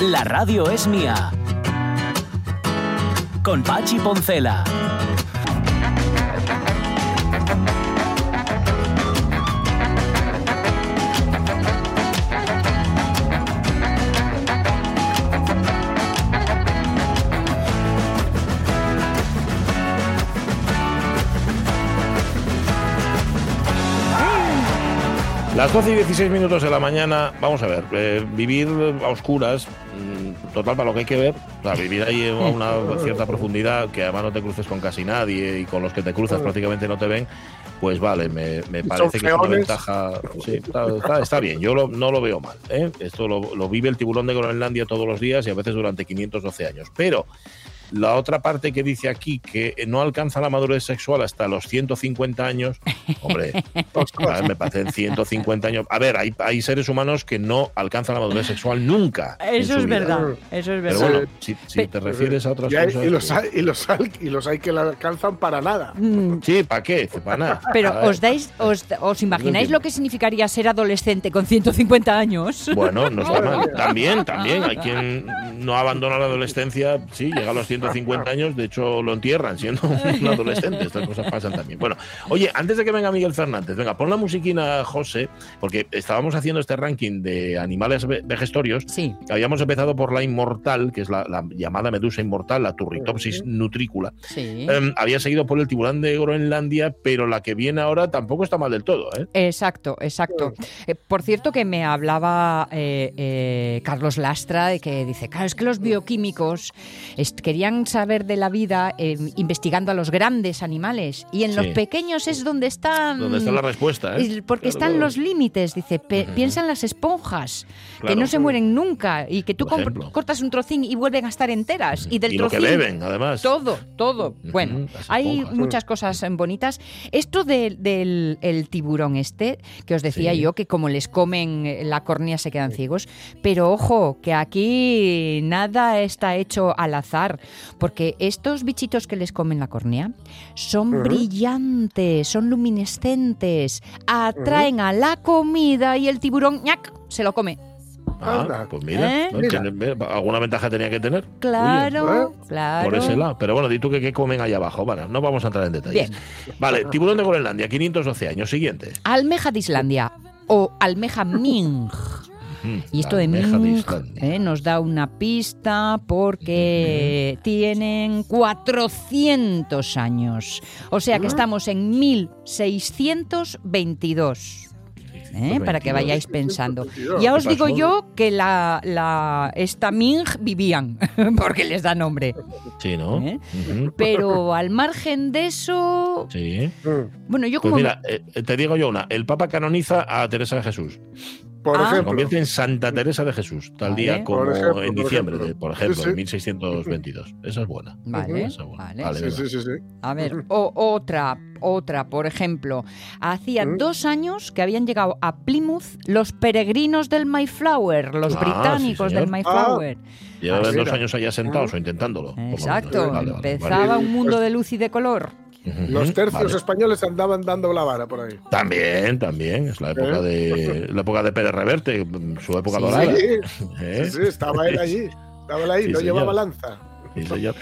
La radio es mía. Con Pachi Poncela. Las 12 y 16 minutos de la mañana, vamos a ver, eh, vivir a oscuras, total para lo que hay que ver, sea, vivir ahí a una cierta profundidad, que además no te cruces con casi nadie y con los que te cruzas prácticamente no te ven, pues vale, me, me parece que es una ventaja. Sí, está, está- está bien, yo lo- no lo veo mal. ¿eh? Esto lo, lo vive el tiburón de Groenlandia todos los días y a veces durante 512 años. Pero la otra parte que dice aquí que no alcanza la madurez sexual hasta los 150 años, hombre, a ver, me parecen 150 años. A ver, hay, hay seres humanos que no alcanzan la madurez sexual nunca. Eso es vida. verdad, eso es Pero verdad. bueno, si, si te refieres a otras Y, hay- cosas. y los pues- hay, y, los hay, y los hay que la alcanzan para nada. Mm, Sí, ¿para qué? Para nada. Pero os dais, os, os imagináis lo que significaría ser adolescente con 150 años. Bueno, no está mal. También, también. Hay quien no abandona la adolescencia, sí, llega a los 150 años, de hecho lo entierran siendo un adolescente. Estas cosas pasan también. Bueno, oye, antes de que venga Miguel Fernández, venga, pon la musiquina, José, porque estábamos haciendo este ranking de animales ve- vegestorios. Sí. Habíamos empezado por la inmortal, que es la, la llamada medusa inmortal, la Turritopsis nutricula. Sí. Em, había seguido por el tiburón de Groenlandia, pero la que viene ahora tampoco está mal del todo, ¿eh? Exacto, exacto. Eh, por cierto que me hablaba eh, Carlos Lastra de que dice, claro, es que los bioquímicos est- saber de la vida eh, investigando a los grandes animales y en los pequeños es donde están... Donde está la respuesta, ¿eh? Porque Claro, están claro. los límites, dice, pe- piensa en las esponjas, que no se mueren nunca y que tú cortas un trocín y vuelven a estar enteras. Y del Y lo que trocín, beben, además. Todo, todo. Bueno, hay muchas cosas eh, bonitas. Esto de- del el tiburón este, que os decía Sí. yo, que como les comen la córnea se quedan ciegos, pero ojo, que aquí nada está hecho al azar, porque estos bichitos que les comen la córnea son brillantes, son luminescentes, atraen a la comida y el tiburón ¡ñac! se lo come. Ah, pues mira, ¿Eh? ¿no? Tiene- ve, alguna ventaja tenía que tener. Claro, ¿eh? claro. Por ese lado. Pero bueno, di tú que qué comen allá abajo. Vale, no vamos a entrar en detalles. Bien. Vale, tiburón de Groenlandia, 512 años. Siguiente. Almeja de Islandia o almeja Ming. Y esto de Ming Islandia. eh, nos da una pista porque tienen 400 años. O sea que estamos en 1622. ¿Eh? Para que 622. vayáis pensando. 622. Ya os ¿Qué digo yo que la, la esta Ming vivían, porque les da nombre. Sí, ¿no? ¿Eh? Pero al margen de eso, Sí. Bueno, yo Pues como mira, eh, te digo yo una. El Papa canoniza a Teresa de Jesús. Por Ah. Se ejemplo. convierte en Santa Teresa de Jesús, tal Vale. día como Por ejemplo, en por diciembre, ejemplo. de- por ejemplo, Sí, sí. en 1622. Esa es buena. Vale, Esa es buena. vale. Vale, Sí, venga. sí, sí, sí. A ver, o- otra, otra, por ejemplo, hacía ¿Mm? dos años que habían llegado a Plymouth los peregrinos del Mayflower, los Ah, británicos sí, del. Mayflower. Llevan Ah, dos años allá sentados o intentándolo. por lo menos. Exacto, Vale, vale, vale. empezaba un mundo de luz y de color. Los tercios vale. españoles andaban dando la vara por ahí. También, también. Es la época de la época de Pérez Reverte, su época Sí. dorada. Sí, ¿Eh? sí, sí, estaba él allí. Estaba él ahí, Sí, no señor. llevaba lanza. Sí, señor.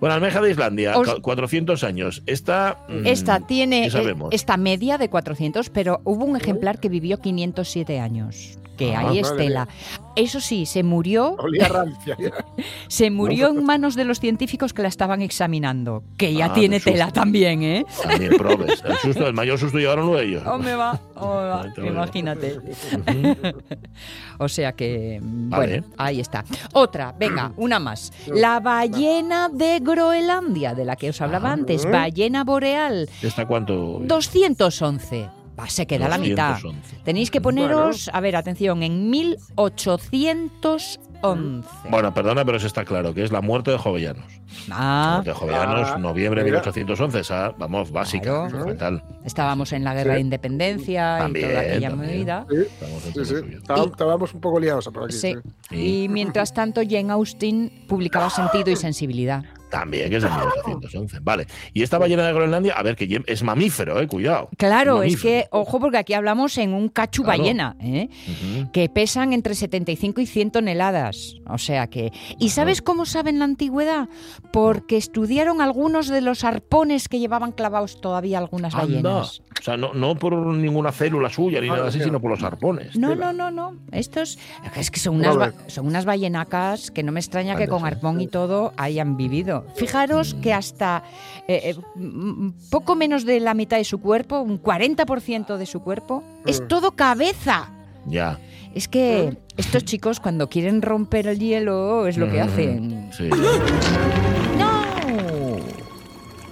Bueno, almeja de Islandia, Os- cu- 400 años. Esta, mm, Esta tiene ¿qué eh, sabemos? esta media de 400, pero hubo un ejemplar que vivió 507 años. Que Ah, ahí madre Estela. Eso sí, se murió, Olía rancia. se murió en manos de los científicos que la estaban examinando. Que ya Ah, tiene tela también, ¿eh? También probes. El, susto, el mayor susto llevaron ellos. Hombre va, hombre va, Digo. imagínate. O sea que, mm, Vale. bueno, ahí está. Otra, venga, una más. La ballena de Groenlandia, de la que os hablaba Ah. antes, ballena boreal, ¿Esta cuánto? 211. Va, se queda la mitad. 211. Tenéis que poneros, a ver, atención, en 1811. Bueno, perdona, pero eso está claro, que es la muerte de Jovellanos. Ah, Muerte de Jovellanos, Ah, noviembre de mira. 1811, esa, vamos, básica, Claro. fundamental. estábamos en la guerra de Sí. independencia También, y toda aquella también. movida. Sí, sí. Estábamos, un poco liados por aquí. Sí. sí. Sí. Y mientras tanto, Jane Austen publicaba Sentido y Sensibilidad. También, que es de 1811. Vale. Y esta ballena de Groenlandia, a ver, que es mamífero, eh, cuidado. Claro, es que, ojo, porque aquí hablamos en un cachu Claro. ballena, ¿eh? Que pesan entre 75 y 100 toneladas. O sea que... ¿Y sabes cómo saben la antigüedad? Porque estudiaron algunos de los arpones que llevaban clavados todavía algunas Anda. ballenas. O sea, no, no por ninguna célula suya ni Ah, nada así, sino por los arpones. No, no, no, no. Estos es que son unas, son unas ballenacas que no me extraña que con sí. arpón y todo hayan vivido. Fijaros que hasta eh, eh, mm, poco menos de la mitad de su cuerpo, un 40% de su cuerpo, es Mm. todo cabeza. Ya. Es que estos chicos cuando quieren romper el hielo es lo que Ujú. hacen. Sí.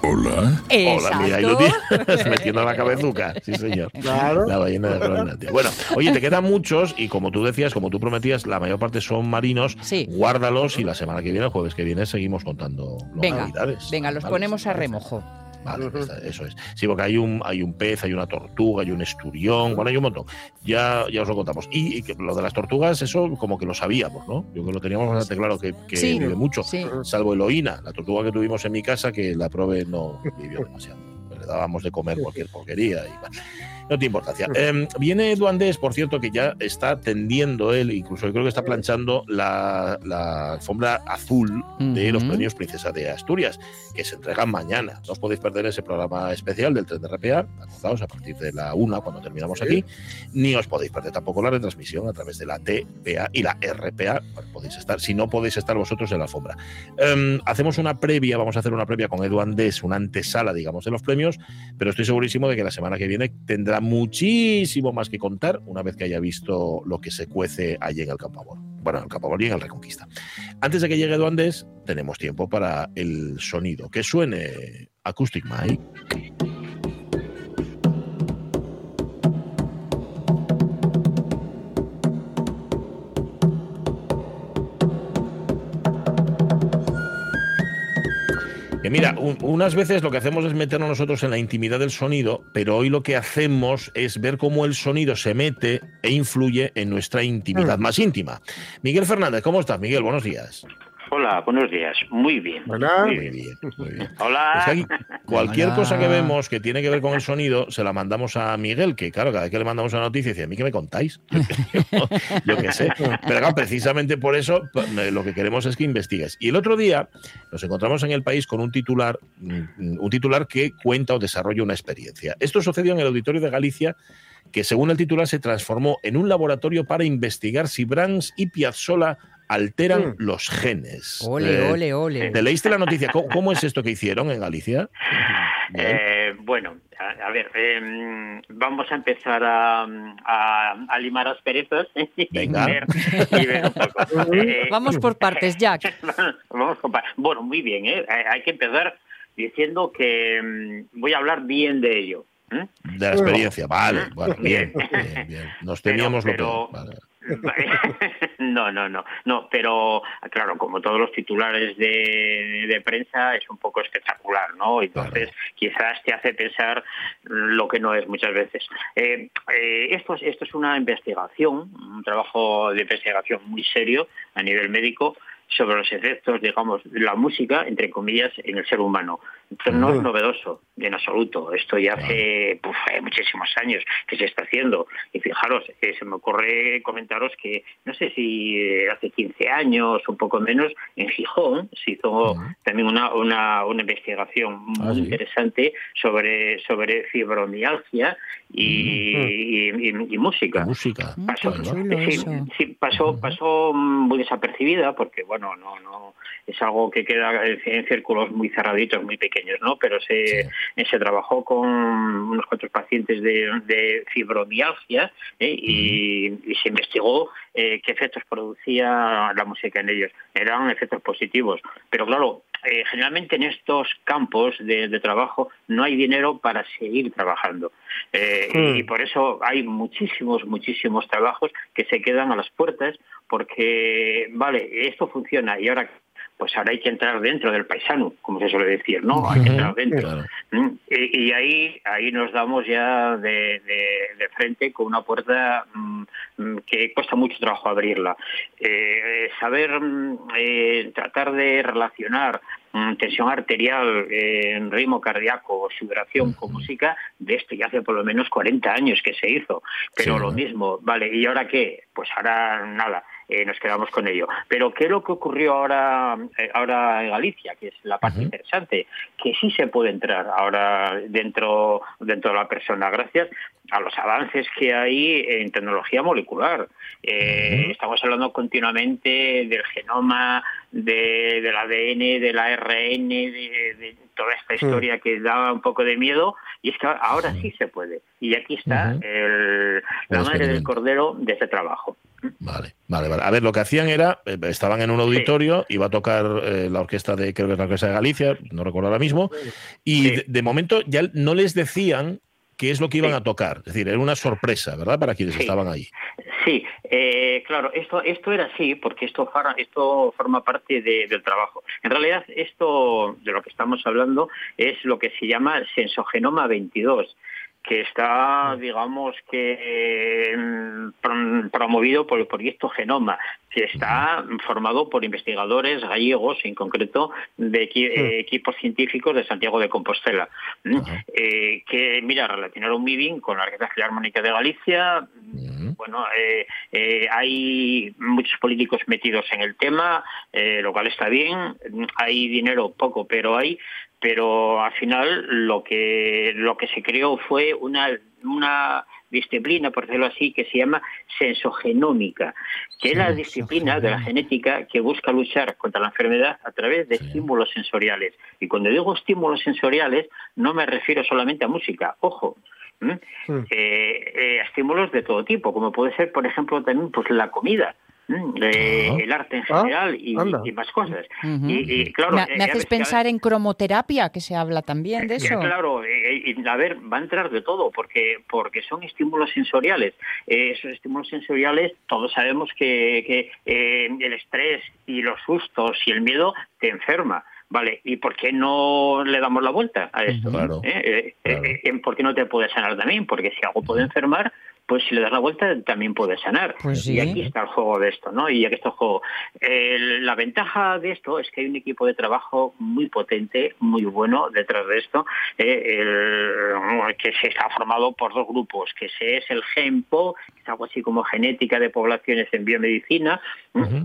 Hola. Hola, mira, ahí lo tienes metiendo la cabezuca. Sí, señor. Claro. La ballena de Groenlandia. Bueno, oye, te quedan muchos y como tú decías, como tú prometías, la mayor parte son marinos. Sí. Guárdalos y la semana que viene, el jueves que viene, seguimos contando Venga, localidades. venga, los ponemos ¿te a parece? remojo. Vale, está- eso es. Sí, porque hay un, hay un pez, hay una tortuga, hay un esturión, bueno, hay un montón. Ya, ya os lo contamos. Y, y que lo de las tortugas, eso como que lo sabíamos, ¿no? Yo que lo teníamos bastante claro que, que Sí, vive mucho. Sí. Salvo Eloína, la tortuga que tuvimos en mi casa, que la prove no vivió demasiado. Le dábamos de comer cualquier porquería y no tiene importancia. Eh, viene Edu Andés, por cierto, que ya está tendiendo él, incluso yo creo que está planchando la, la alfombra azul de los premios Princesa de Asturias, que se entregan mañana. No os podéis perder ese programa especial del tren de RPA, acordaos, a partir de la una cuando terminamos Sí. aquí, ni os podéis perder tampoco la retransmisión a través de la TPA y la RPA. Bueno, podéis estar, si no podéis estar vosotros en la alfombra. Em, hacemos una previa, vamos a hacer una previa con Edu Andés, una antesala, digamos, de los premios, pero estoy segurísimo de que la semana que viene tendrá muchísimo más que contar una vez que haya visto lo que se cuece allí en el Campo Amor. Bueno, en el Campo Amor y en el Reconquista. Antes de que llegue Edu Andés, tenemos tiempo para el sonido. Que suene Acoustic Mike. Que mira, un- unas veces lo que hacemos es meternos nosotros en la intimidad del sonido, pero hoy lo que hacemos es ver cómo el sonido se mete e influye en nuestra intimidad más íntima. Miguel Fernández, ¿cómo estás, Miguel? Buenos días. Hola, buenos días. Muy bien. Buenas. Muy bien, muy bien. Hola. Es que aquí cualquier Hola. cosa que vemos que tiene que ver con el sonido, se la mandamos a Miguel, que claro, cada vez que le mandamos una noticia dice, ¿a mí qué me contáis? Yo qué sé. Pero claro, precisamente por eso p- lo que queremos es que investigues. Y el otro día nos encontramos en el país con un titular, mm, un titular que cuenta o desarrolla una experiencia. Esto sucedió en el auditorio de Galicia, que según el titular se transformó en un laboratorio para investigar si Brahms y Piazzolla alteran Mm. los genes. Ole, Eh, ole, ole. ¿Te leíste la noticia? ¿Cómo, cómo es esto que hicieron en Galicia? Eh, bueno, a, a ver, em, vamos a empezar a, a- a limar asperezas y Venga. ver, y ver un poco. Eh, Vamos por partes, Jack. Vamos con pa- Bueno, muy bien, ¿eh? Hay que empezar diciendo que mm, voy a hablar bien de ello. ¿eh? De la experiencia, vale, bueno, bien, Bien. bien. Nos Pero- pero- lo peor. vale. No, no, no, no, pero claro, como todos los titulares de, de prensa es un poco espectacular, ¿no? Entonces quizás te hace pensar lo que no es muchas veces. Eh, eh, esto, es, esto es una investigación, un trabajo de investigación muy serio a nivel médico sobre los efectos, digamos, de la música, entre comillas, en el ser humano. Esto no es novedoso, en absoluto. Esto ya hace puf, muchísimos años que se está haciendo. Y fijaros, eh, se me ocurre comentaros que, no sé si eh, hace 15 años, un poco menos, en Gijón se hizo Ujú. también una, una, una investigación muy Ah, sí. interesante sobre, sobre fibromialgia y, y- y- y música. Música. Mm, Pasó, chulo sí, sí, pasó, pasó mm, muy desapercibida porque, bueno, no, no es algo que queda en en círculos muy cerraditos, muy pequeños pequeños, ¿no? Pero se, se trabajó con unos cuantos pacientes de, de fibromialgia ¿eh? y, y se investigó eh, qué efectos producía la música en ellos. Eran efectos positivos. Pero claro, eh, generalmente en estos campos de, de trabajo no hay dinero para seguir trabajando. Eh, Hmm. Y por eso hay muchísimos, muchísimos trabajos que se quedan a las puertas porque, vale, esto funciona y ahora pues ahora hay que entrar dentro del paisano, como se suele decir, ¿no? Hay que entrar dentro. Mm, Y, y ahí ahí nos damos ya de, de- de frente con una puerta mm, mm, que cuesta mucho trabajo abrirla. Eh, saber eh, tratar de relacionar tensión arterial, eh, ritmo cardíaco, sudoración con música, de esto ya hace por lo menos 40 años que se hizo. Pero Sí, lo mismo, vale, ¿y ahora qué? Pues ahora nada. Eh, nos quedamos con ello. Pero ¿qué es lo que ocurrió ahora, eh, ahora en Galicia? Que es la parte interesante, que sí se puede entrar ahora dentro, dentro de la persona, gracias a los avances que hay en tecnología molecular. Eh. Estamos hablando continuamente del genoma, de, del ADN, del ARN, de, de toda esta historia que da un poco de miedo, y es que ahora sí se puede. Y aquí está el- la madre del cordero de ese trabajo. Vale, vale, vale. A ver, lo que hacían era, eh, estaban en un auditorio, iba a tocar eh, la orquesta de, creo que es la orquesta de Galicia, no recuerdo ahora mismo, y Sí. de, de momento ya no les decían qué es lo que iban Sí. a tocar. Es decir, era una sorpresa, ¿verdad? Para quienes Sí. estaban ahí. Sí, eh, claro, esto, esto era así porque esto, esto forma parte de- del trabajo. En realidad, esto de lo que estamos hablando es lo que se llama sensogenoma 22 que está, digamos, que prom- promovido por el proyecto Genoma, que está formado por investigadores gallegos, en concreto de eh, equipos científicos de Santiago de Compostela. Eh, que, mira, relacionaron muy bien con la Orquesta Filarmónica de Galicia, bueno, eh, eh, hay muchos políticos metidos en el tema, eh, lo cual está bien. Hay dinero poco, pero hay. Pero al final lo que lo que se creó fue una una disciplina, por decirlo así, que se llama sensogenómica, que es la disciplina de la genética que busca luchar contra la enfermedad a través de Sí. estímulos sensoriales. Y cuando digo estímulos sensoriales, no me refiero solamente a música, ojo. ¿m? Mm. eh, eh, estímulos de todo tipo, como puede ser, por ejemplo, también pues la comida, ¿m? Eh, Ah. el arte en Ah, general y, anda. y más cosas. Ujú. y, y, claro, me, eh, me ya haces pensar en cromoterapia, que se habla también de ya, eso. claro, eh, y, a ver, va a entrar de todo, porque porque son estímulos sensoriales. Eh, esos estímulos sensoriales, todos sabemos que, que, eh, el estrés y los sustos y el miedo te enferma. Vale, ¿y por qué no le damos la vuelta a esto? Claro, ¿Eh? Eh, eh, claro. eh, ¿Por qué no te puede sanar también? Porque si algo puede enfermar, pues si le das la vuelta también puede sanar. Pues Y aquí está el juego de esto, ¿no? Y aquí está el juego. La ventaja de esto es que hay un equipo de trabajo muy potente, muy bueno detrás de esto, eh, el- que se está formado por dos grupos, que se- es el GEMPO, que es algo así como genética de poblaciones en biomedicina,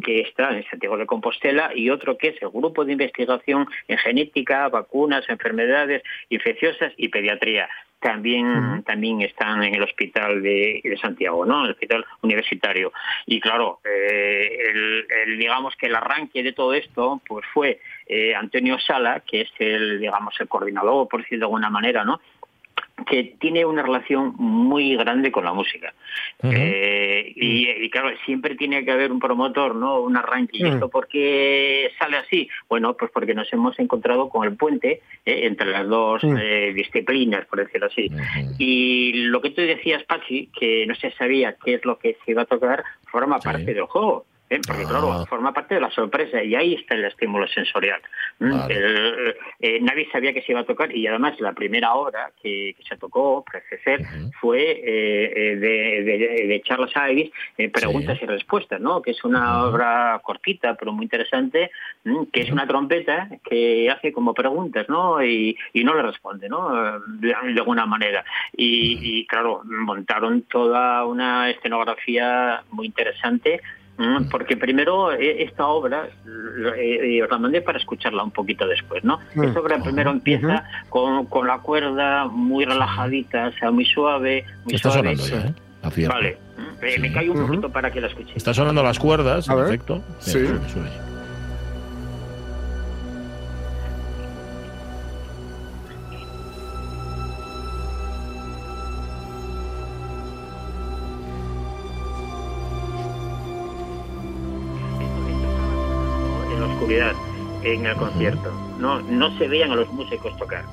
que está en Santiago de Compostela, y otro que es el grupo de investigación en genética, vacunas, enfermedades infecciosas y pediatría también también están en el hospital de, de Santiago, ¿no? El hospital universitario. Y claro, eh, el, el, digamos que el arranque de todo esto, pues fue eh, Antonio Sala, que es el, digamos, el coordinador, por decirlo de alguna manera, ¿no? Que tiene una relación muy grande con la música. Eh, y, y, claro, siempre tiene que haber un promotor, ¿no? Un arranque. ¿Y esto por qué sale así? Bueno, pues porque nos hemos encontrado con el puente eh, entre las dos Mm. eh, disciplinas, por decirlo así. Y lo que tú decías, Pachi, que no se sabía qué es lo que se iba a tocar, forma Sí. parte del juego. ¿Eh? Porque, Ah. claro, forma parte de la sorpresa y ahí está el estímulo sensorial. ¿m? Vale. El- eh, nadie sabía que se iba a tocar y además la primera obra que, que se tocó, Ujú. fue eh, de, de- de Charles Ives, Preguntas Sí. y Respuestas, ¿no? que es una obra cortita pero muy interesante, ¿m? que es una trompeta que hace como preguntas ¿no? y, y no le responde ¿no? De, de alguna manera. Y, y, claro, montaron toda una escenografía muy interesante. Porque primero eh, esta obra eh, eh, os la mandé para escucharla un poquito después, ¿no? Mm. Esta obra primero empieza con, con la cuerda muy relajadita, o sea, muy suave, muy Está suave. sonando ya, ¿eh? Vale, Eh, Sí. me callo un poquito para que la escuchéis. Está sonando las cuerdas, A en efecto. Mira, Sí. En el concierto. No, no se veían a los músicos tocar.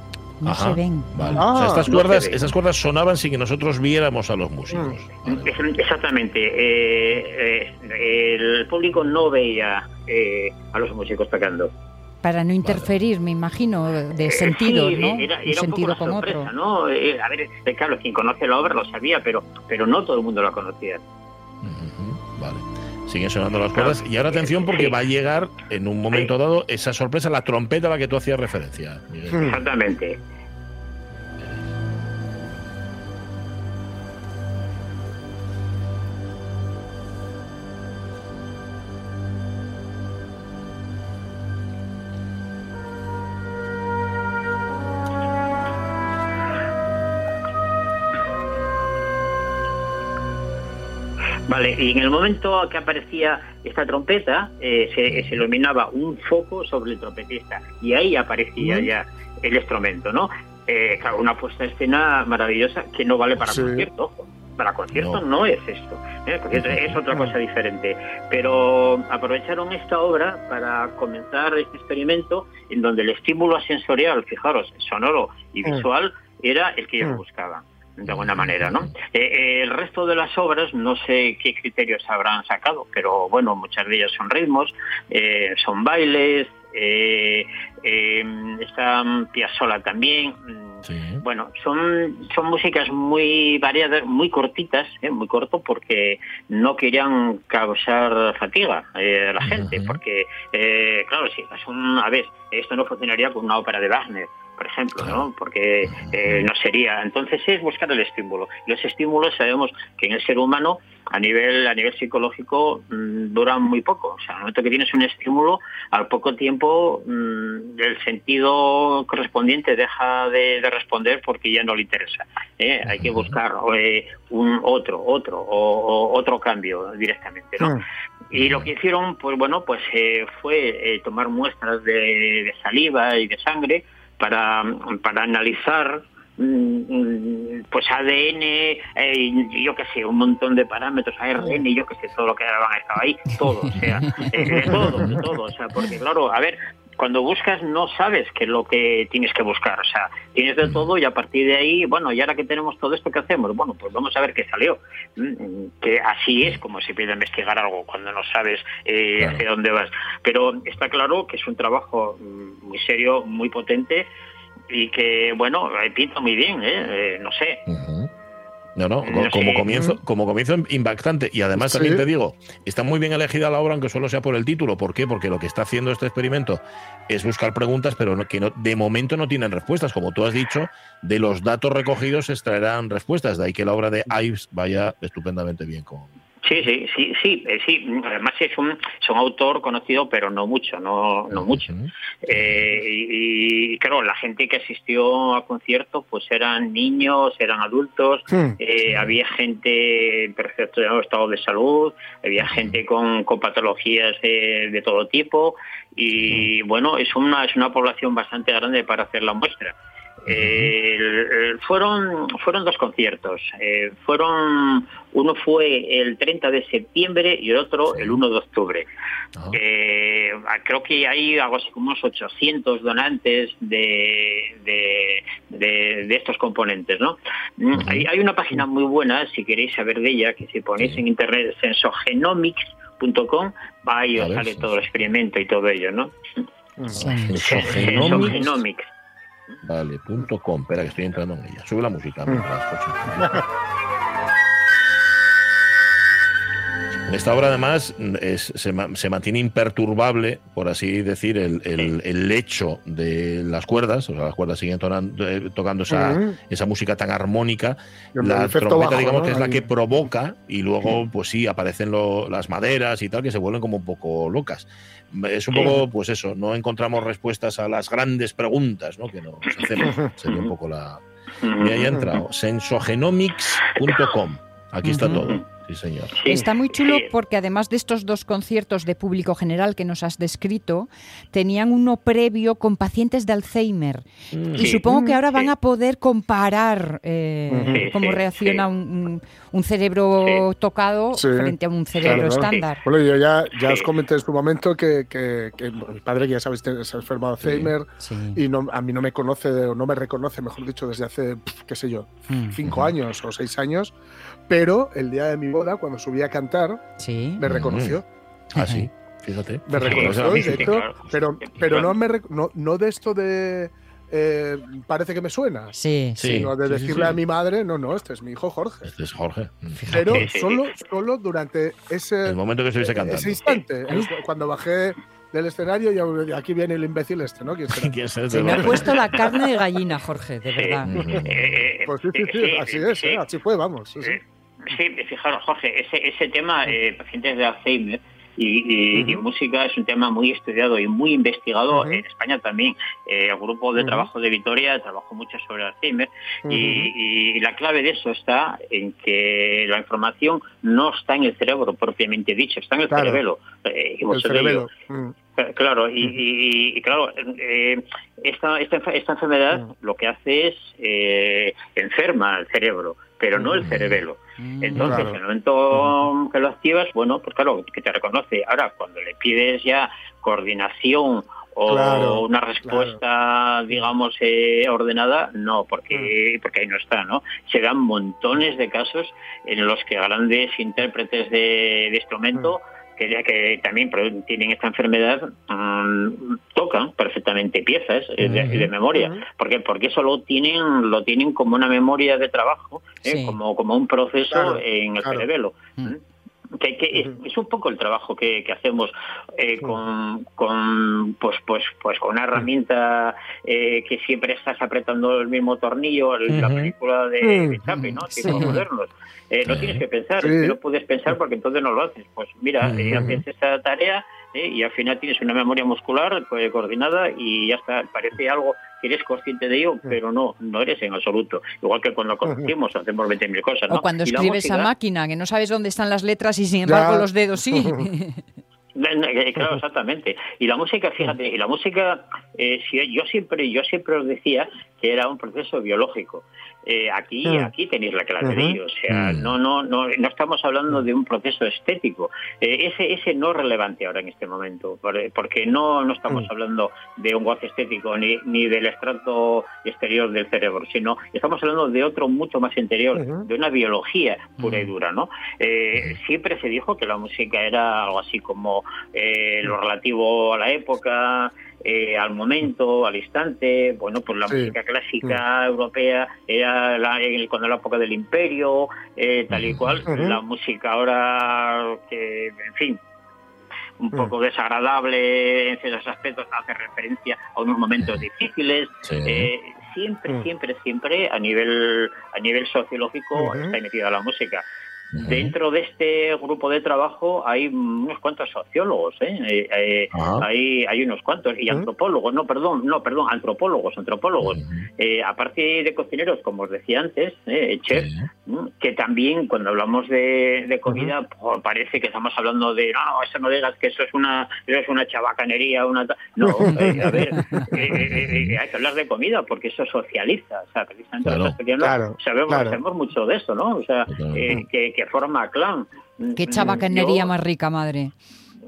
No Ajá, se ven. Vale. Ah, O sea, estas no cuerdas, se ve. esas cuerdas sonaban sin que nosotros viéramos a los músicos. Vale, vale. Es- Exactamente. eh, eh, el público no veía eh, a los músicos tocando. Para no interferir, me imagino, de sentido, Sí, ¿no? Era, Un era un poco sentido con sorpresa, otro. ¿no? Eh, a ver, eh, claro, quien conoce la obra lo sabía, pero, pero no todo el mundo la conocía. Vale. Siguen sonando las cuerdas. Y ahora atención porque Sí. va a llegar en un momento dado esa sorpresa, la trompeta a la que tú hacías referencia. Miguel. Exactamente. Vale, y en el momento que aparecía esta trompeta, eh, se, se iluminaba un foco sobre el trompetista y ahí aparecía ya el instrumento, ¿no? Eh, claro, una puesta de escena maravillosa que no vale para Sí. concierto, ojo. Para concierto No. no, es esto, ¿eh? Es otra cosa diferente. Pero aprovecharon esta obra para comenzar este experimento en donde el estímulo sensorial, fijaros, sonoro y visual, era el que ellos buscaban de alguna manera, ¿no? Eh, eh, el resto de las obras no sé qué criterios habrán sacado, pero bueno, muchas de ellas son ritmos, eh, son bailes, eh, eh, está Piazzolla también. mm, Sí. Bueno, son, son músicas muy variadas, muy cortitas, ¿eh? muy corto, porque no querían causar fatiga a la gente, porque, eh, claro, si es un, a ver, esto no funcionaría con una ópera de Wagner, por ejemplo. ¿no? Porque eh, no sería. Entonces es buscar el estímulo. Y los estímulos sabemos que en el ser humano, a nivel, a nivel psicológico, mm, duran muy poco. O sea, al momento que tienes un estímulo, al poco tiempo mm, el sentido correspondiente deja de, de responder porque ya no le interesa. ¿eh? Hay que buscar eh, un otro, otro, o, o otro cambio directamente, ¿no? Mm. Y lo que hicieron, pues bueno, pues eh, fue tomar muestras de, de saliva y de sangre para, para analizar mm, pues ADN, eh, yo qué sé, un montón de parámetros, ARN, yo qué sé, todo lo que habían estado ahí, todo, o sea, eh, todo, todo, o sea, porque claro, a ver, cuando buscas no sabes qué es lo que tienes que buscar, o sea, tienes de todo y a partir de ahí, bueno, y ahora que tenemos todo esto, ¿qué hacemos? Bueno, pues vamos a ver qué salió. Mm, Que así es como se pide investigar algo cuando no sabes eh, Claro. hacia dónde vas. Pero está claro que es un trabajo mm, muy serio, muy potente y que, bueno, pinta muy bien, ¿eh? Eh, no sé. No, No co- como comienzo, como comienzo impactante. Y además Sí. también te digo, está muy bien elegida la obra, aunque solo sea por el título. ¿Por qué? Porque lo que está haciendo este experimento es buscar preguntas, pero no- que no, de momento no tienen respuestas. Como tú has dicho, de los datos recogidos se extraerán respuestas. De ahí que la obra de Ives vaya estupendamente bien con. Sí, sí, sí, sí, eh, sí. Además es un, es un autor conocido, pero no mucho, no, no mucho. Eh, y, y, claro, la gente que asistió al concierto, pues eran niños, eran adultos, Mm. eh, había gente en perfecto estado de salud, había gente con, con patologías de, de todo tipo y bueno, es una, es una población bastante grande para hacer la muestra. Eh, el- el- fueron fueron dos conciertos eh, fueron uno fue el 30 de septiembre y el otro Sí. el 1 de octubre eh, creo que hay algo así como unos 800 donantes de, de, de- de estos componentes, ¿no? Mm, hay, hay una página muy buena, si queréis saber de ella, que si ponéis Sí. en internet sensogenomics.com, ahí A os sale sí, todo el experimento y todo ello, ¿no? Sí. Sensogenomics. Vale, punto com. Espera, que estoy entrando en ella. Sube la música. Esta obra, además, es- se, ma- se mantiene imperturbable, por así decir, el, el- el lecho de las cuerdas. O sea, las cuerdas siguen tonando- eh, tocando esa, esa música tan armónica. La trompeta, bajo, digamos, ¿no? que es la que provoca, y luego, pues sí, aparecen lo- las maderas y tal, que se vuelven como un poco locas. Es un poco, pues eso, no encontramos respuestas a las grandes preguntas ¿no? que nos hacemos. Sería un poco la. Y ahí ha entrado, sensogenomics.com. Aquí está todo. Sí, señor. Sí, Está muy chulo sí. porque además de estos dos conciertos de público general que nos has descrito, tenían uno previo con pacientes de Alzheimer. Y Sí. supongo que ahora Sí. van a poder comparar eh, Sí, cómo sí, reacciona sí. un, cerebro tocado Sí. frente a un cerebro Claro, estándar. Bueno, yo ya, ya os comenté en su momento que, que- que mi padre, que ya sabéis, tiene- se ha enfermado de Alzheimer Sí. y no, a mí no me conoce, o no me reconoce, mejor dicho, desde hace, qué sé yo, Mm. cinco años o seis años. Pero el día de mi boda, cuando subí a cantar, Sí. me reconoció. Ah, sí, fíjate. Me reconoció, de hecho, claro. pero, pero no, me, rec- no, no de esto de eh, parece que me suena, Sí, Sí. sino de sí, sí, decirle sí. a mi madre, no, no, este es mi hijo Jorge. Este es Jorge. Pero Sí, sí, solo, solo durante ese, El momento que estuviese cantando. ese instante, cuando bajé del escenario y aquí viene el imbécil este, ¿no? ¿Quién será? ¿Quién se Se me ha puesto la carne de gallina, Jorge, de verdad. Ujú. Eh, eh, Pues sí, sí, sí, sí, así es, sí. ¿eh? así fue, vamos. Sí, fijaros, Jorge, ese, ese tema, eh, pacientes de Alzheimer y, y- música es un tema muy estudiado y muy investigado en España también. Eh, el grupo de trabajo de Vitoria trabajó mucho sobre Alzheimer y, y la clave de eso está en que la información no está en el cerebro propiamente dicho, está en el Claro. cerebelo. Eh, y El cerebelo. Mm. Claro, y, claro, eh, esta, esta, enfe- esta enfermedad lo que hace es eh, enferma al cerebro, pero no el cerebelo. Mm. Entonces, Claro. en el momento que lo activas, bueno, pues claro, que te reconoce. Ahora, cuando le pides ya coordinación o Claro, una respuesta, digamos, eh, ordenada, no, porque, porque ahí no está, ¿no? Se dan montones de casos en los que grandes intérpretes de, de instrumento que, ya que también tienen esta enfermedad mm, tocan perfectamente piezas eh, de, de memoria Ujú. porque porque eso lo tienen lo tienen como una memoria de trabajo ¿eh? Sí. como como un proceso Claro, en el claro. cerebelo Mm. ¿eh? Que, que es, es un poco el trabajo que, que hacemos eh, con, con pues pues pues con una herramienta eh, que siempre estás apretando el mismo tornillo el- la película de, de no Sí. modernos. Eh, no tienes que pensar Sí. no puedes pensar porque entonces no lo haces. Pues mira eh, haces esa tarea eh, y al final tienes una memoria muscular pues, coordinada y ya está parece algo que eres consciente de ello pero no no eres en absoluto igual que cuando conducimos hacemos 20.000 cosas ¿no? O cuando escribes a máquina, que no sabes dónde están las letras y sin embargo Ya. los dedos sí. Eh, Claro, exactamente. Y la música, fíjate, y la música, eh, si- yo siempre, yo siempre os decía que era un proceso biológico. Eh, aquí, Mm. aquí tenéis la clave de Ujú. ello. O sea, Mm. no, no, no, no estamos hablando de un proceso estético. Eh, ese, ese no es relevante ahora en este momento, por- porque no, no estamos Mm. hablando de un goce estético ni, ni del estrato exterior del cerebro, sino estamos hablando de otro mucho más interior, de una biología pura y Mm. dura, ¿no? Eh, siempre se dijo que la música era algo así como eh, lo relativo a la época, eh, al momento, al instante. Bueno, pues la Sí. música clásica europea era la, el- cuando la época del imperio, eh, tal y cual. La música ahora, que, en fin, un Mm. poco desagradable en ciertos aspectos, hace referencia a unos momentos difíciles. Sí. Eh, siempre, Mm. siempre, siempre a nivel a nivel sociológico está metida la música. Dentro de este grupo de trabajo hay unos cuantos sociólogos, ¿eh? Eh, eh, hay, hay unos cuantos, y antropólogos, no, perdón, no, perdón, antropólogos, antropólogos. Eh, aparte de cocineros, como os decía antes, eh, chefs, que también cuando hablamos de, de comida pues, parece que estamos hablando de no, eso no digas que eso es una eso es una chabacanería, una ta-". no, a ver, hay que hablar de comida porque eso socializa, o sea, precisamente Claro. los Claro, sabemos, claro. sabemos mucho de eso, ¿no? O sea, eh, que, que forma clan. Qué Mm, chabacanería yo- más rica, madre.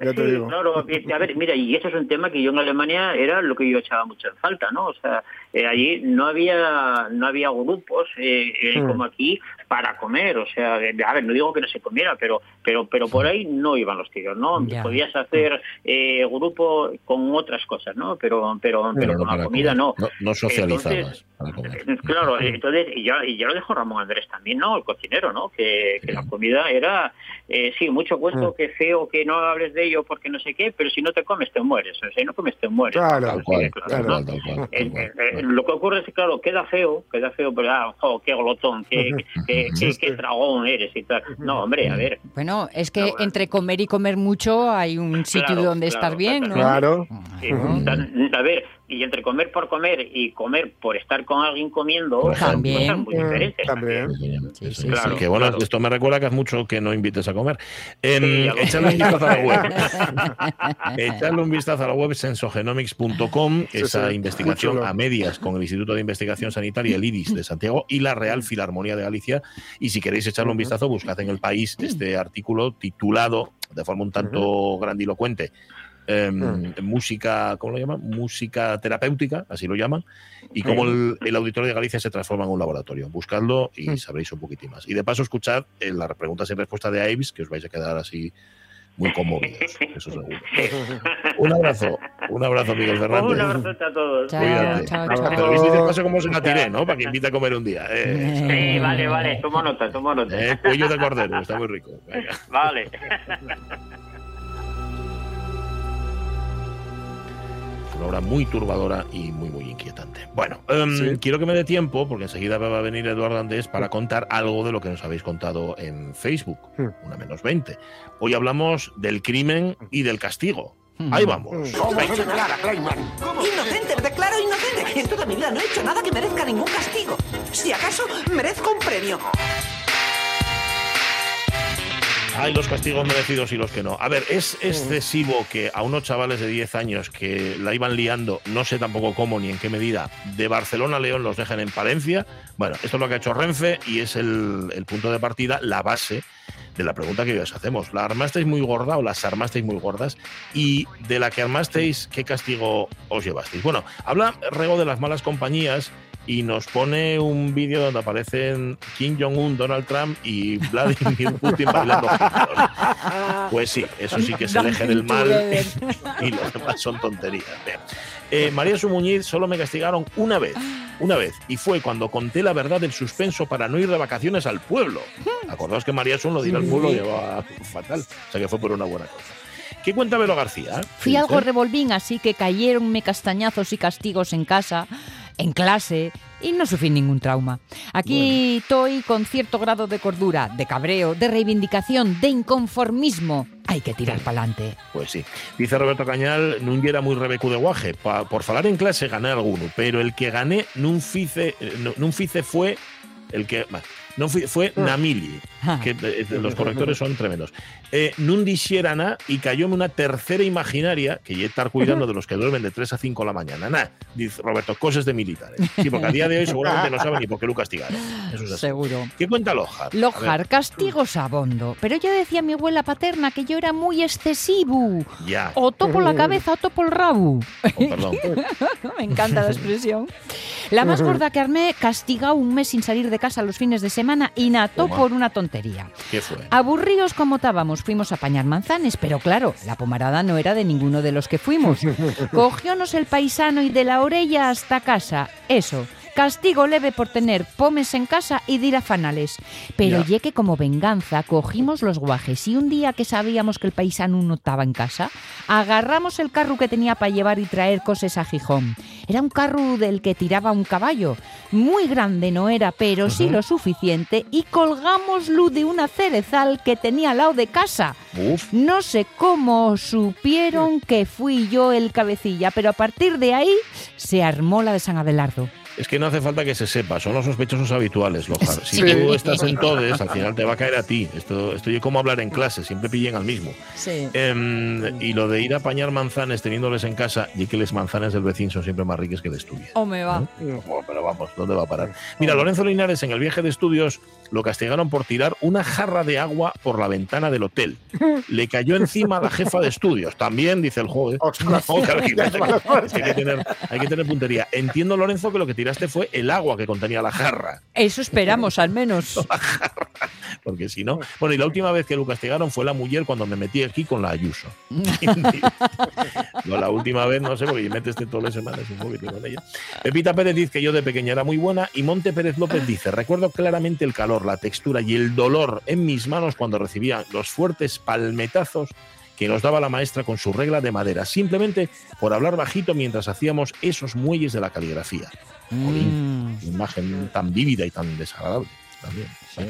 Ya te Sí, digo. claro, a ver, mira, y eso es un tema que yo en Alemania era lo que yo echaba mucho en falta, ¿no? O sea, eh, allí no había no había grupos eh, eh, Mm. como aquí para comer, o sea, de- a ver, no digo que no se comiera, pero pero pero por ahí no iban los tiros, ¿no? Ya. Podías hacer eh, grupo con otras cosas, ¿no? Pero pero pero Pero no con la comida comer. no. No, no socializabas Entonces, para comer. Eh, Claro, entonces, y ya, y ya lo dijo Ramón Andrés también, ¿no? El cocinero, ¿no? Que, que la comida era, eh, sí, mucho cuento, Mm. que feo, que no hables de porque no sé qué, pero si no te comes te mueres, o sea, si no comes te mueres. Claro, claro, Eh, lo que ocurre es que, claro, queda feo, queda feo, pero, ah, jo, qué glotón, qué, qué, qué, qué dragón eres y tal. No, hombre, a ver, Bueno, es que No, bueno. entre comer y comer mucho hay un sitio Claro, donde claro, estar bien, ¿no? Claro. A ver, y entre comer por comer y comer por estar con alguien comiendo, son ejemplo. cosas muy diferentes. también. Sí, sí, Claro, que bueno, claro. esto me recuerda que hace mucho que no invites a comer. Em, lo echadle un sé. vistazo a la web. echadle un vistazo a la web sensogenomics.com, esa sí, investigación a medias con el Instituto de Investigación Sanitaria, el IRIS de Santiago y la Real Filarmonía de Galicia. Y si queréis echarle un vistazo, buscad en el país este artículo titulado de forma un tanto grandilocuente. Em, música, ¿cómo lo llaman? Música terapéutica, así lo llaman, y cómo el, el auditorio de Galicia se transforma en un laboratorio. Buscadlo y sabréis un poquitín más. Y de paso, escuchad eh, las preguntas y respuestas de Aves, que os vais a quedar así muy conmovidos, eso seguro. Un abrazo, un abrazo, Miguel Fernández. Un abrazo a todos. Chao, Cuídate. chao, Pero chao. viste paso cómo se la tiré, ¿no? Para que invite a comer un día. Eh, Sí, vale, vale, tomo nota, tomo nota. eh, cuello de cordero, está muy rico. Venga. Vale. una obra muy turbadora y muy, muy inquietante. Bueno, em, Sí. quiero que me dé tiempo, porque enseguida va a venir Eduardo Andés para contar algo de lo que nos habéis contado en Facebook, Hmm. una menos 20. Hoy hablamos del crimen y del castigo. Ahí vamos. Venga. Inocente, me declaro inocente. En toda mi vida no he hecho nada que merezca ningún castigo. Si acaso merezco un premio. Hay los castigos merecidos y los que no. A ver, es excesivo que a unos chavales de 10 años que la iban liando, no sé tampoco cómo ni en qué medida, de Barcelona a León los dejen en Palencia. Bueno, esto es lo que ha hecho Renfe y es el, el punto de partida, la base de la pregunta que hoy os hacemos. ¿La armasteis muy gorda o las armasteis muy gordas? Y de la que armasteis, ¿qué castigo os llevasteis? Bueno, habla Rego de las malas compañías y nos pone un vídeo donde aparecen Kim Jong-un, Donald Trump y Vladimir Putin bailando. juntos. Pues sí, eso sí que es el eje del mal y los demás son tonterías. Eh, María Sumuñiz solo me castigaron una vez, una vez, y fue cuando conté la verdad del suspenso para no ir de vacaciones al pueblo. Acordaos que María Sun lo de ir al pueblo llevaba fatal, o sea que fue por una buena cosa. ¿Qué cuenta Vero García? Fui ¿Qué algo revolvín, así que cayeronme castañazos y castigos en casa, en clase, y no sufrí ningún trauma. Aquí estoy con cierto grado de cordura, de cabreo, de reivindicación, de inconformismo. Hay que tirar para adelante. Pues sí. Dice Roberto Cañal, nun era muy rebecu de guaje. Pa- por falar en clase gané alguno, pero el que gané nun fice, eh, nun fice fue el que... non fue Namili, que eh, los correctores son tremendos. Eh, nun dixera na y cayóme una tercera imaginaria, que ya estar cuidando de los que duermen de 3 a 5 de la mañana. Nah, dice Roberto, cosas de militares. Sí, porque a día de hoy seguramente no saben ni por qué lo castigaron. Eso es así. Seguro. ¿Qué cuenta Lojar? Lojar, castigos abondo. Pero yo decía a mi abuela paterna que yo era muy excesivo. Ya, O topo la cabeza o topo el rabo. oh, perdón. Me encanta la expresión. La más gorda que armé castigado un mes sin salir de casa los fines de semana y nató por una tontería. ¿Qué fue? Aburridos como estábamos, fuimos a apañar manzanes, pero claro, la pomarada no era de ninguno de los que fuimos. Cogiónos el paisano y de la orella hasta casa. Eso. Castigo leve por tener pomes en casa y de ir a fanales. Pero Ya. que como venganza cogimos los guajes y un día que sabíamos que el paisano no estaba en casa, agarramos el carro que tenía para llevar y traer cosas a Gijón. Era un carro del que tiraba un caballo. Muy grande no era, pero sí lo suficiente y colgámoslo de una cerezal que tenía al lado de casa. Uf, No sé cómo supieron que fui yo el cabecilla, pero a partir de ahí se armó la de San Abelardo. Es que no hace falta que se sepa, son los sospechosos habituales, Lojar. Si Sí. tú estás en todes, al final te va a caer a ti. Esto, esto es como hablar en clase, siempre pillen al mismo. Sí. Em, y lo de ir a apañar manzanes teniéndoles en casa, y que les manzanas del vecino son siempre más ricas que les tuyas. O me va. Oh, pero vamos, ¿dónde va a parar? Mira, Lorenzo Linares en el viaje de estudios lo castigaron por tirar una jarra de agua por la ventana del hotel. Le cayó encima a la jefa de estudios. También, dice el juego. ¿eh? Ostras. No, hay, que tener, hay que tener puntería. Entiendo, Lorenzo, que lo que tiraste fue el agua que contenía la jarra. Eso esperamos, al menos. Porque si no. Bueno, y la última vez que lo castigaron fue la mujer cuando me metí aquí con la Ayuso. no, la última vez, no sé, porque metes todas las semanas un poquito con ella. Pepita Pérez dice que yo de pequeña era muy buena. Y Monte Pérez López dice: Recuerdo claramente el calor, la textura y el dolor en mis manos cuando recibía los fuertes palmetazos que nos daba la maestra con su regla de madera, simplemente por hablar bajito mientras hacíamos esos muelles de la caligrafía. Mm. imagen tan vívida y tan desagradable también. ¿sí?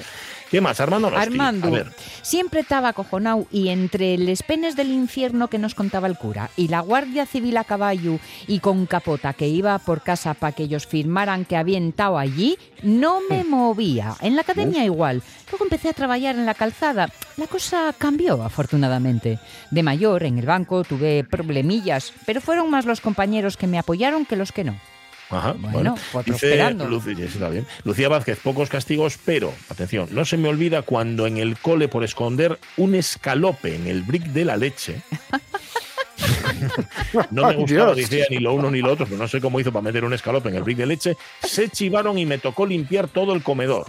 ¿Qué más? Armando Nosti. Armando, A ver. siempre estaba acojonado y entre les penes del infierno que nos contaba el cura y la Guardia Civil a caballo y con capota que iba por casa para que ellos firmaran que habían estado allí, no me movía. En la academia igual. Luego empecé a trabajar en la calzada. La cosa cambió, afortunadamente. De mayor, en el banco, tuve problemillas, pero fueron más los compañeros que me apoyaron que los que no. Ajá, Bueno, Dice está bien. Lucía Vázquez, pocos castigos, pero, atención, no se me olvida cuando en el cole por esconder un escalope en el brick de la leche. no me gustaba, decía, ni lo uno ni lo otro, pero no sé cómo hizo para meter un escalope en el brick de leche. Se chivaron y me tocó limpiar todo el comedor.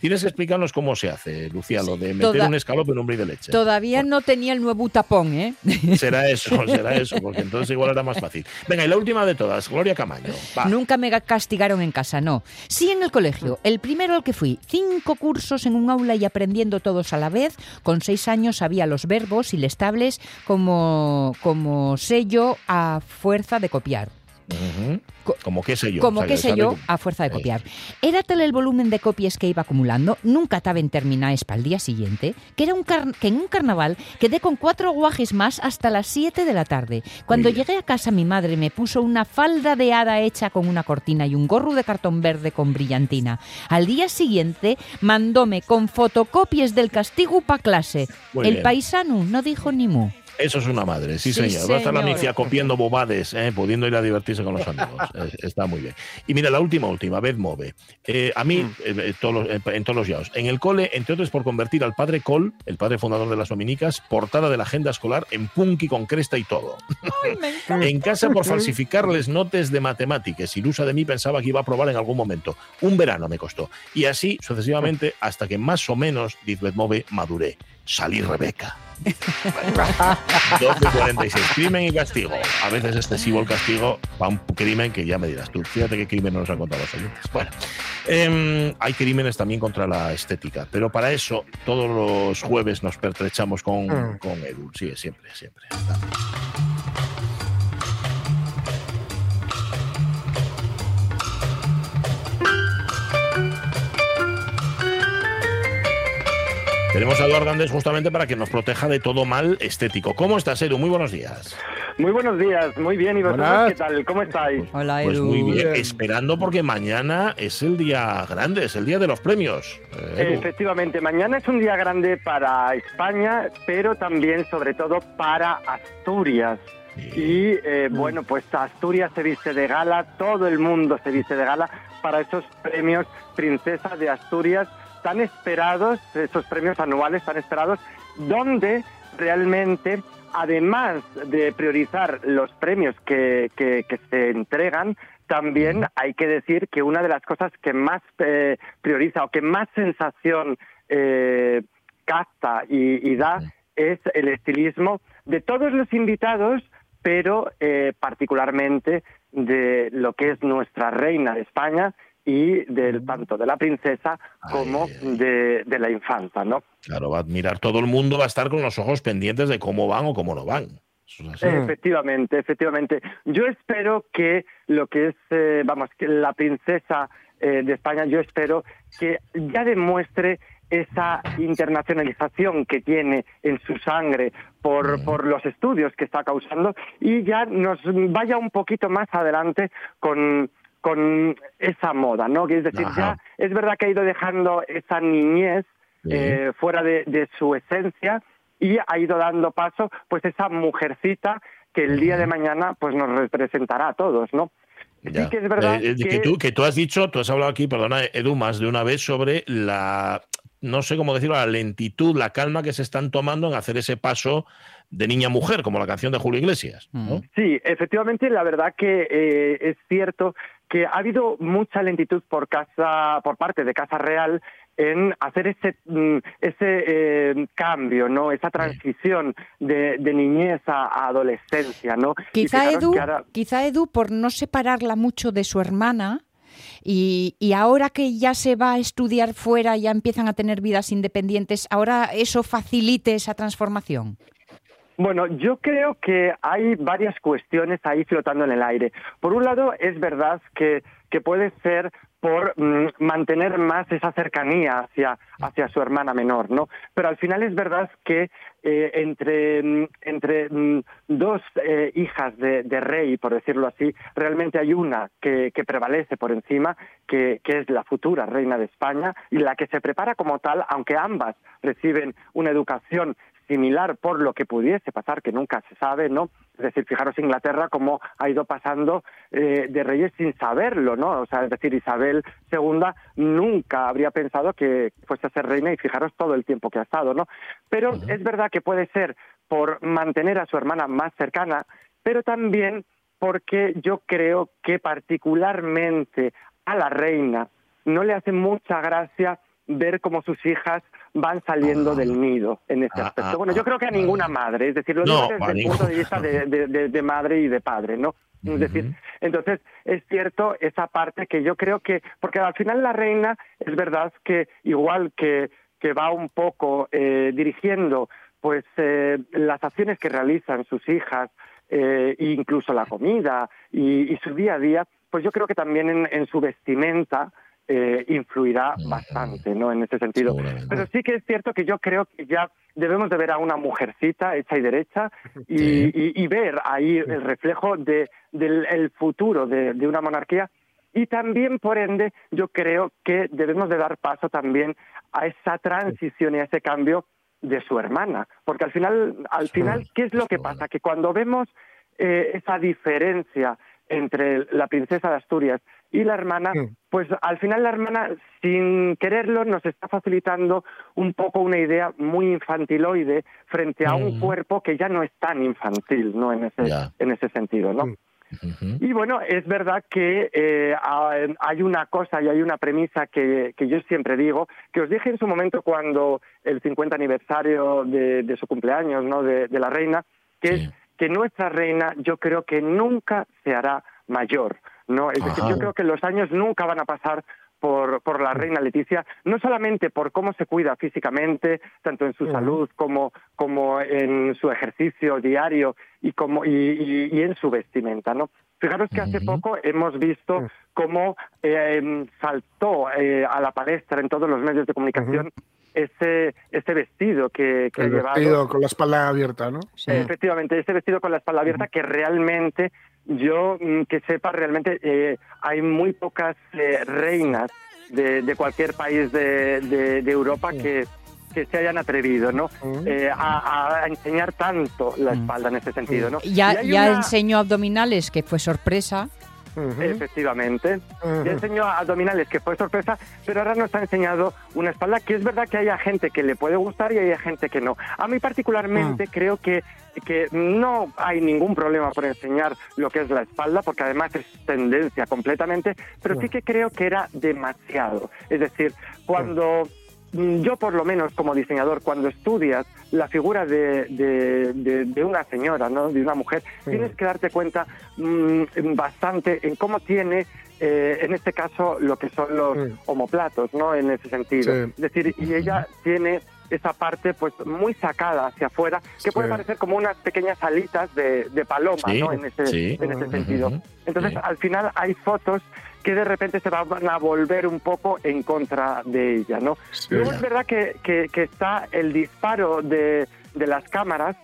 Tienes que explicarnos cómo se hace, Lucía, lo de meter Toda- un escalope en un brick de leche. Todavía no tenía el nuevo tapón, ¿eh? Será eso, será eso, porque entonces igual era más fácil. Venga, y la última de todas, Gloria Camaño. Va. Nunca me castigaron en casa, no. Sí en el colegio. El primero al que fui. Cinco cursos en un aula y aprendiendo todos a la vez. Con seis años sabía los verbos y estables como, como sello a fuerza de copiar. Como qué sé yo. Como o sea, que que sé yo, a fuerza de Eh. copiar. Era tal el volumen de copias que iba acumulando, nunca estaba en terminadas para el día siguiente, que, era un que en un carnaval quedé con cuatro guajes más hasta las 7 de la tarde. Cuando llegué a casa mi madre me puso una falda de hada hecha con una cortina y un gorro de cartón verde con brillantina. Al día siguiente mandóme con fotocopias del castigo pa' clase. Muy el bien. paisano no dijo ni mu. Eso es una madre, sí, Sí, señor. Va a estar la. Nicia copiando bobades, eh, pudiendo ir a divertirse con los amigos. Está muy bien. Y mira, la última, última, vez Move. Eh, a mí, eh, eh, todos eh, en todos los yaos. En el cole, entre otros, por convertir al padre Col, el padre fundador de las dominicas, portada de la agenda escolar en punky con cresta y todo. en casa, por falsificarles notes de matemáticas. Ilusa de mí pensaba que iba a probar en algún momento. Un verano me costó. Y así, sucesivamente, hasta que más o menos, dice Move, maduré. Salí Rebeca. 12.46. Crimen y castigo. A veces excesivo el castigo para un crimen que ya me dirás tú. Fíjate qué crimen nos han contado los oyentes. Bueno, em, hay crímenes también contra la estética, pero para eso todos los jueves nos pertrechamos con, Mm. con Edu. Sí, siempre, siempre. Tenemos a Eduardo Andrés justamente para que nos proteja de todo mal estético. ¿Cómo estás, Edu? Muy buenos días. Muy buenos días, muy bien. ¿Y vosotros Buenas. qué tal? ¿Cómo estáis? Hola, Pues Edu. muy bien, Bien. esperando porque mañana es el día grande, es el día de los premios. eh, Edu. Efectivamente, mañana es un día grande para España, pero también, sobre todo, para Asturias. Y eh, bueno, pues Asturias se viste de gala, todo el mundo se viste de gala para esos premios Princesa de Asturias tan esperados, esos premios anuales tan esperados, donde realmente, además de priorizar los premios que, que- que se entregan, también hay que decir que una de las cosas que más eh, prioriza o que más sensación eh, capta y, y da es el estilismo de todos los invitados, pero eh, particularmente de lo que es nuestra reina de España y del tanto de la princesa como Ay, ay. de, de la infanta, ¿no? Claro, va a admirar todo el mundo, va a estar con los ojos pendientes de cómo van o cómo no van. Es así. Efectivamente, efectivamente. Yo espero que lo que es, eh, vamos, que la princesa eh, de España, yo espero que ya demuestre esa internacionalización que tiene en su sangre por, por los estudios que está causando y ya nos vaya un poquito más adelante con, con esa moda, ¿no? Que es decir, Ajá. ya es verdad que ha ido dejando esa niñez eh, fuera de, de su esencia y ha ido dando paso pues esa mujercita que el día de mañana pues nos representará a todos, ¿no? Ya. Sí que es verdad Eh, eh, que... que- tú, que tú has dicho, tú has hablado aquí, perdona, Edu, más de una vez sobre la, no sé cómo decirlo, la lentitud, la calma que se están tomando en hacer ese paso de niña a mujer, como la canción de Julio Iglesias. ¿no? Sí, efectivamente, la verdad que eh, es cierto que ha habido mucha lentitud por casa, por parte de Casa Real en hacer ese mm, ese eh, cambio, no, esa transición de, de niñez a, a adolescencia, no. Quizá Edu, ahora- quizá Edu, por no separarla mucho de su hermana, y, y ahora que ya se va a estudiar fuera, ya empiezan a tener vidas independientes, ahora eso facilite esa transformación. Bueno, yo creo que hay varias cuestiones ahí flotando en el aire. Por un lado, es verdad que, que puede ser por mm, mantener más esa cercanía hacia, hacia su hermana menor, ¿no? Pero al final es verdad que eh, entre, mm, entre mm, dos eh, hijas de, rey, por decirlo así, realmente hay una que, que prevalece por encima, que, que es la futura reina de España, y la que se prepara como tal, aunque ambas reciben una educación similar por lo que pudiese pasar, que nunca se sabe, ¿no? Es decir, fijaros Inglaterra cómo ha ido pasando eh, de reyes sin saberlo, ¿no? O sea, es decir, Isabel II nunca habría pensado que fuese a ser reina y fijaros todo el tiempo que ha estado, ¿no? Pero es verdad que puede ser por mantener a su hermana más cercana, pero también porque yo creo que particularmente a la reina no le hace mucha gracia ver cómo sus hijas van saliendo del nido en este Ah, aspecto. ah, bueno, yo ah, creo que a ninguna madre, es decir, lo digo desde el punto de vista de, de- de- de madre y de padre, ¿no? Es decir, entonces es cierto esa parte que yo creo que, porque al final la reina es verdad que igual que, que va un poco eh, dirigiendo pues eh, las acciones que realizan sus hijas, eh, incluso la comida y, y su día a día, pues yo creo que también en, en su vestimenta eh, influirá bastante, ¿no? En ese sentido. Pero sí que es cierto que yo creo que ya debemos de ver a una mujercita hecha y derecha y, Sí. y- y ver ahí el reflejo de, del el futuro de, de una monarquía. Y también, por ende, yo creo que debemos de dar paso también a esa transición y a ese cambio de su hermana. Porque al final, al final ¿qué es lo que pasa? Que cuando vemos eh, esa diferencia entre la princesa de Asturias y la hermana, pues al final la hermana, sin quererlo, nos está facilitando un poco una idea muy infantiloide frente a un Mm. cuerpo que ya no es tan infantil, ¿no? En ese, en ese sentido, ¿no? Mm. Y bueno, es verdad que eh, ha- hay una cosa y hay una premisa que, que yo siempre digo, que os dije en su momento cuando el 50 aniversario de, de su cumpleaños, ¿no? De, de la reina, que Sí. es que nuestra reina yo creo que nunca se hará mayor, ¿no? Es decir, Ajá. yo creo que los años nunca van a pasar por, por la reina Leticia, no solamente por cómo se cuida físicamente, tanto en su salud como, como en su ejercicio diario y, como, y, y- y en su vestimenta, ¿no? Fijaros que hace poco hemos visto cómo eh, saltó eh, a la palestra en todos los medios de comunicación ese, ese vestido que, que El ha llevado. vestido con la espalda abierta, ¿no? Sí. Efectivamente, ese vestido con la espalda abierta que realmente, yo mm, que sepa, realmente eh, hay muy pocas eh, reinas de, de cualquier país de, de- de Europa que, que se hayan atrevido ¿no? Mm. Eh, a, a enseñar tanto la Mm. espalda en ese sentido. ¿no? Ya, ya una- enseñó abdominales, que fue sorpresa. Ujú. Efectivamente. Ujú. Ya enseñó abdominales, que fue sorpresa, pero ahora nos ha enseñado una espalda que es verdad que haya gente que le puede gustar y hay gente que no. A mí particularmente Ah. creo que, que no hay ningún problema por enseñar lo que es la espalda, porque además es tendencia completamente, pero sí que creo que era demasiado. Es decir, cuando... mm, Yo, por lo menos, como diseñador, cuando estudias la figura de, de- de- de una señora, ¿no? de una mujer, Sí. tienes que darte cuenta mm, bastante en cómo tiene, eh, en este caso, lo que son los Sí. homoplatos, ¿no? En ese sentido. Sí. Es decir, y ella tiene esa parte pues muy sacada hacia afuera, que puede Sí. parecer como unas pequeñas alitas de, de paloma, Sí, ¿no? En ese, sí. en ese sentido. Entonces, al final hay fotos que de repente se van a volver un poco en contra de ella, ¿no? Luego es verdad que, que- que está el disparo de, de las cámaras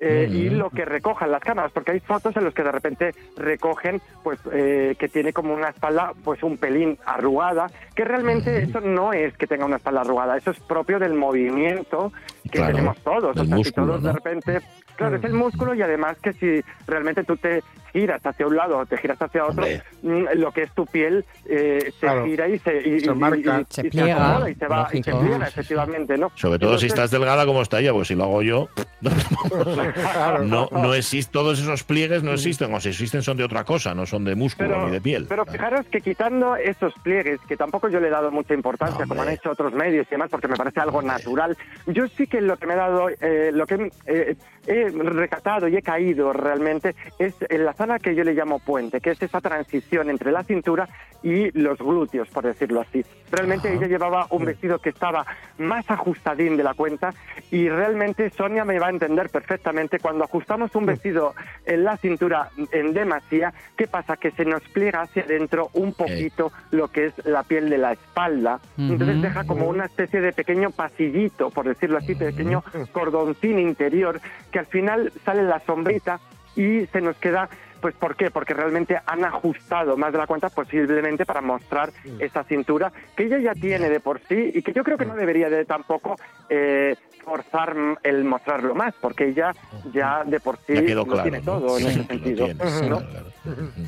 eh, y lo que recojan las cámaras, porque hay fotos en los que de repente recogen pues eh, que tiene como una espalda pues un pelín arrugada, que realmente eso no es que tenga una espalda arrugada, eso es propio del movimiento que Claro, tenemos todos, o sea, si músculo, todos de repente, claro, es el músculo y además que si realmente tú te giras hacia un lado o te giras hacia otro, Hombre. mm, lo que es tu piel eh, se Claro. gira y se, y, Se y- marca. y- Se pliega, acomoda y se va y se pliega, efectivamente, ¿no? Sobre todo si estás delgada como está ella, pues si lo hago yo, no, no existe, todos esos pliegues no existen, o si existen son de otra cosa, no son de músculo ni de piel. Pero fijaros que quitando esos pliegues, que tampoco yo le he dado mucha importancia, como han hecho otros medios y demás, porque me parece algo natural, yo sí que lo que me ha dado, eh, lo que eh, he recatado y he caído realmente es en la zona que yo le llamo puente, que es esa transición entre la cintura y los glúteos, por decirlo así. Realmente ella llevaba un vestido que estaba más ajustadín de la cuenta y realmente Sonia me va a entender perfectamente cuando ajustamos un vestido en la cintura en demasía, ¿qué pasa? Que se nos pliega hacia adentro un poquito lo que es la piel de la espalda. Entonces deja como una especie de pequeño pasillito, por decirlo así, pequeño cordoncín interior, que al final sale la sombrita y se nos queda, pues ¿por qué? Porque realmente han ajustado más de la cuenta posiblemente para mostrar esa cintura que ella ya tiene de por sí y que yo creo que no debería de tampoco eh, forzar el mostrarlo más, porque ella ya de por sí lo claro. tiene ¿no? todo en Sí, ese sentido.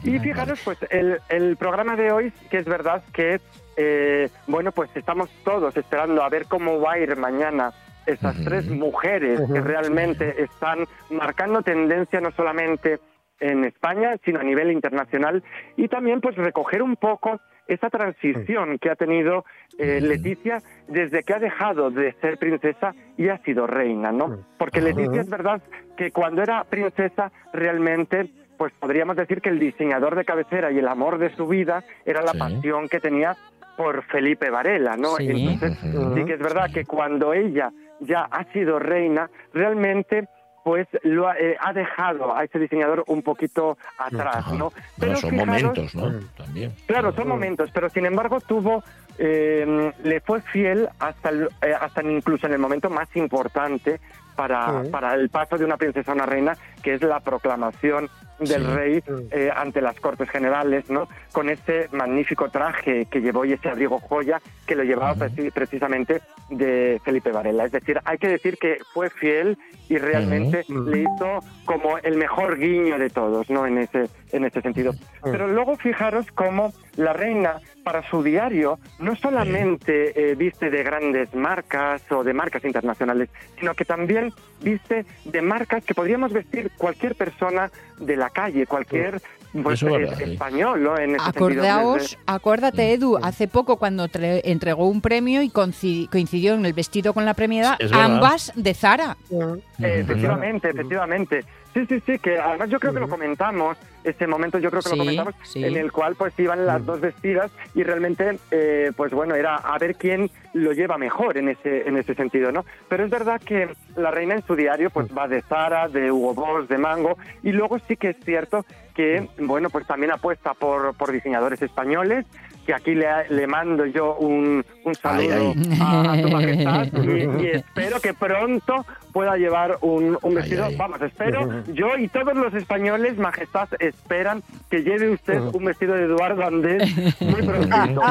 Y fijaros, pues el, el programa de hoy, que es verdad que, eh, bueno, pues estamos todos esperando a ver cómo va a ir mañana esas tres mujeres que realmente están marcando tendencia no solamente en España, sino a nivel internacional, y también pues recoger un poco esa transición que ha tenido eh. Leticia desde que ha dejado de ser princesa y ha sido reina, ¿no? Porque Leticia es verdad que cuando era princesa realmente pues podríamos decir que el diseñador de cabecera y el amor de su vida era la Sí. pasión que tenía por Felipe Varela, ¿no? Sí. Entonces, sí que es verdad que cuando ella ya ha sido reina, realmente pues lo ha, eh, ha dejado a ese diseñador un poquito atrás. ¿no? Bueno, son fijaros- momentos, ¿no? También. Claro, son momentos, pero sin embargo tuvo, eh, le fue fiel hasta, el- eh, hasta incluso en el momento más importante para, Sí. para el paso de una princesa a una reina, que es la proclamación del Sí. rey eh, ante las Cortes Generales, ¿no? Con ese magnífico traje que llevó y ese abrigo joya que lo llevaba preci- precisamente de Felipe Varela. Es decir, hay que decir que fue fiel y realmente Ujú. le hizo como el mejor guiño de todos, ¿no? En ese, en ese sentido. Pero luego fijaros cómo la reina para su diario no solamente eh, viste de grandes marcas o de marcas internacionales, sino que también viste de marcas que podríamos vestir cualquier persona de la calle, cualquier pues, es eh, verdad, sí. español, ¿no? En Acordaos, sentido, acuérdate Edu, hace poco cuando tre- entregó un premio y coincidió en el vestido con la premiada, ambas de Zara. Eh, efectivamente, efectivamente. Sí, sí, sí, que además yo creo que lo comentamos, ese momento yo creo que Sí, lo comentamos, sí. en el cual pues iban las dos vestidas y realmente, eh, pues bueno, era a ver quién lo lleva mejor en ese, en ese sentido, ¿no? Pero es verdad que la reina en su diario pues va de Zara, de Hugo Boss, de Mango y luego sí que es cierto que, bueno, pues también apuesta por, por diseñadores españoles, que aquí le, le mando yo un, un saludo Ay, A, a su majestad y, y espero que pronto pueda llevar un, un vestido. ay. Vamos, espero, yo y todos los españoles, majestad, esperan que lleve usted un vestido de Eduardo Andés muy prontito.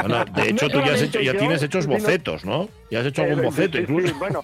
Bueno, de hecho, No tú ya, has hecho, ya yo, tienes hechos bocetos, ¿no? Ya has hecho algún Eh, boceto sí, sí, incluso. bueno,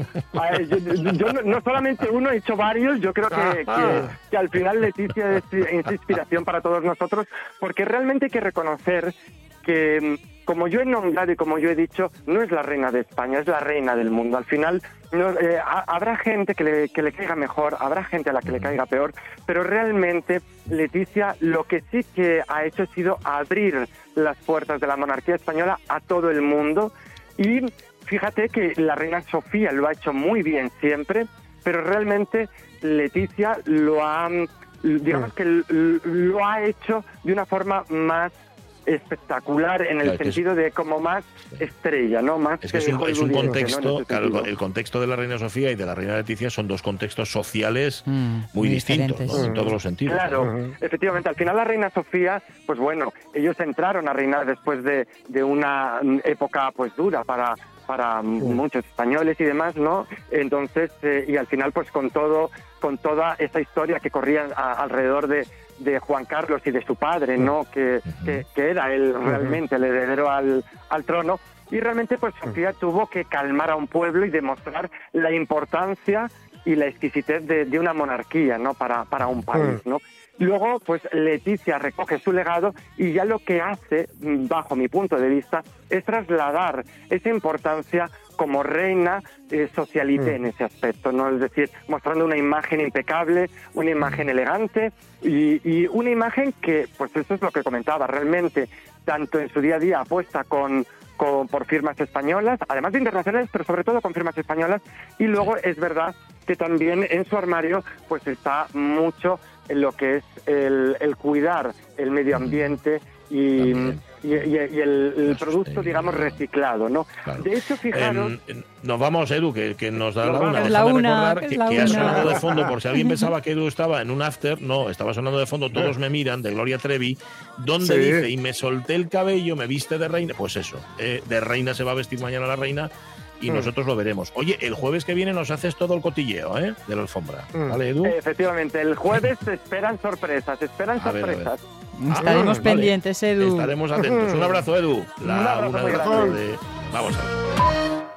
yo, yo no, no solamente uno, he hecho varios. Yo creo que, que- que al final Leticia es, es inspiración para todos nosotros, porque realmente hay que reconocer que, como yo he nombrado y como yo he dicho, no es la reina de España, es la reina del mundo. Al final no, eh, ha- habrá gente que le, que le caiga mejor, habrá gente a la que le caiga peor, pero realmente Leticia lo que sí que ha hecho ha sido abrir las puertas de la monarquía española a todo el mundo y fíjate que la reina Sofía lo ha hecho muy bien siempre, pero realmente Leticia lo ha, digamos que l- lo ha hecho de una forma más espectacular en el Claro, es- sentido de como más estrella, ¿no? Más Es que es un, es un hollywoodiense, ¿no? En contexto, el contexto de la reina Sofía y de la reina Leticia son dos contextos sociales Mm, muy muy distintos, en todos los sentidos. Claro, efectivamente. Al final la reina Sofía, pues bueno, ellos entraron a reinar después de, de una época pues dura para para muchos españoles y demás, ¿no? Entonces, eh, y al final pues con todo, con toda esa historia que corría a- alrededor de, de Juan Carlos y de su padre, ¿no? Que, que, que era él realmente el heredero al, al trono. Y realmente pues Sofía tuvo que calmar a un pueblo y demostrar la importancia y la exquisitez de, de una monarquía, ¿no? Para, para un país, ¿no? Luego, pues Leticia recoge su legado y ya lo que hace, bajo mi punto de vista, es trasladar esa importancia como reina eh, socialité en ese aspecto, ¿no? Es decir, mostrando una imagen impecable, una imagen elegante y, y una imagen que, pues eso es lo que comentaba, realmente, tanto en su día a día apuesta con con- por firmas españolas, además de internacionales, pero sobre todo con firmas españolas. Y luego es verdad que también en su armario pues está mucho en lo que es el, el cuidar el medio ambiente y, y- y- el, producto, digamos, reciclado, ¿no? Claro. De hecho, fijaros... Nos vamos, Edu, que, que nos da Nos una. La una, recordar que, la que ha sonado de fondo, por si alguien pensaba que Edu estaba en un after, no, estaba sonando de fondo Todos me miran, de Gloria Trevi, donde Sí. dice, y me solté el cabello, me viste de reina. Pues eso, eh, de reina se va a vestir mañana la reina y Mm. nosotros lo veremos. Oye, el jueves que viene nos haces todo el cotilleo, ¿eh? De la alfombra. Mm. ¿Vale, Edu? Efectivamente, el jueves se esperan sorpresas, se esperan A ver. Ah, Estaremos pendientes. Edu. Estaremos atentos. Un abrazo, Edu. Un abrazo, una. Vamos a ver.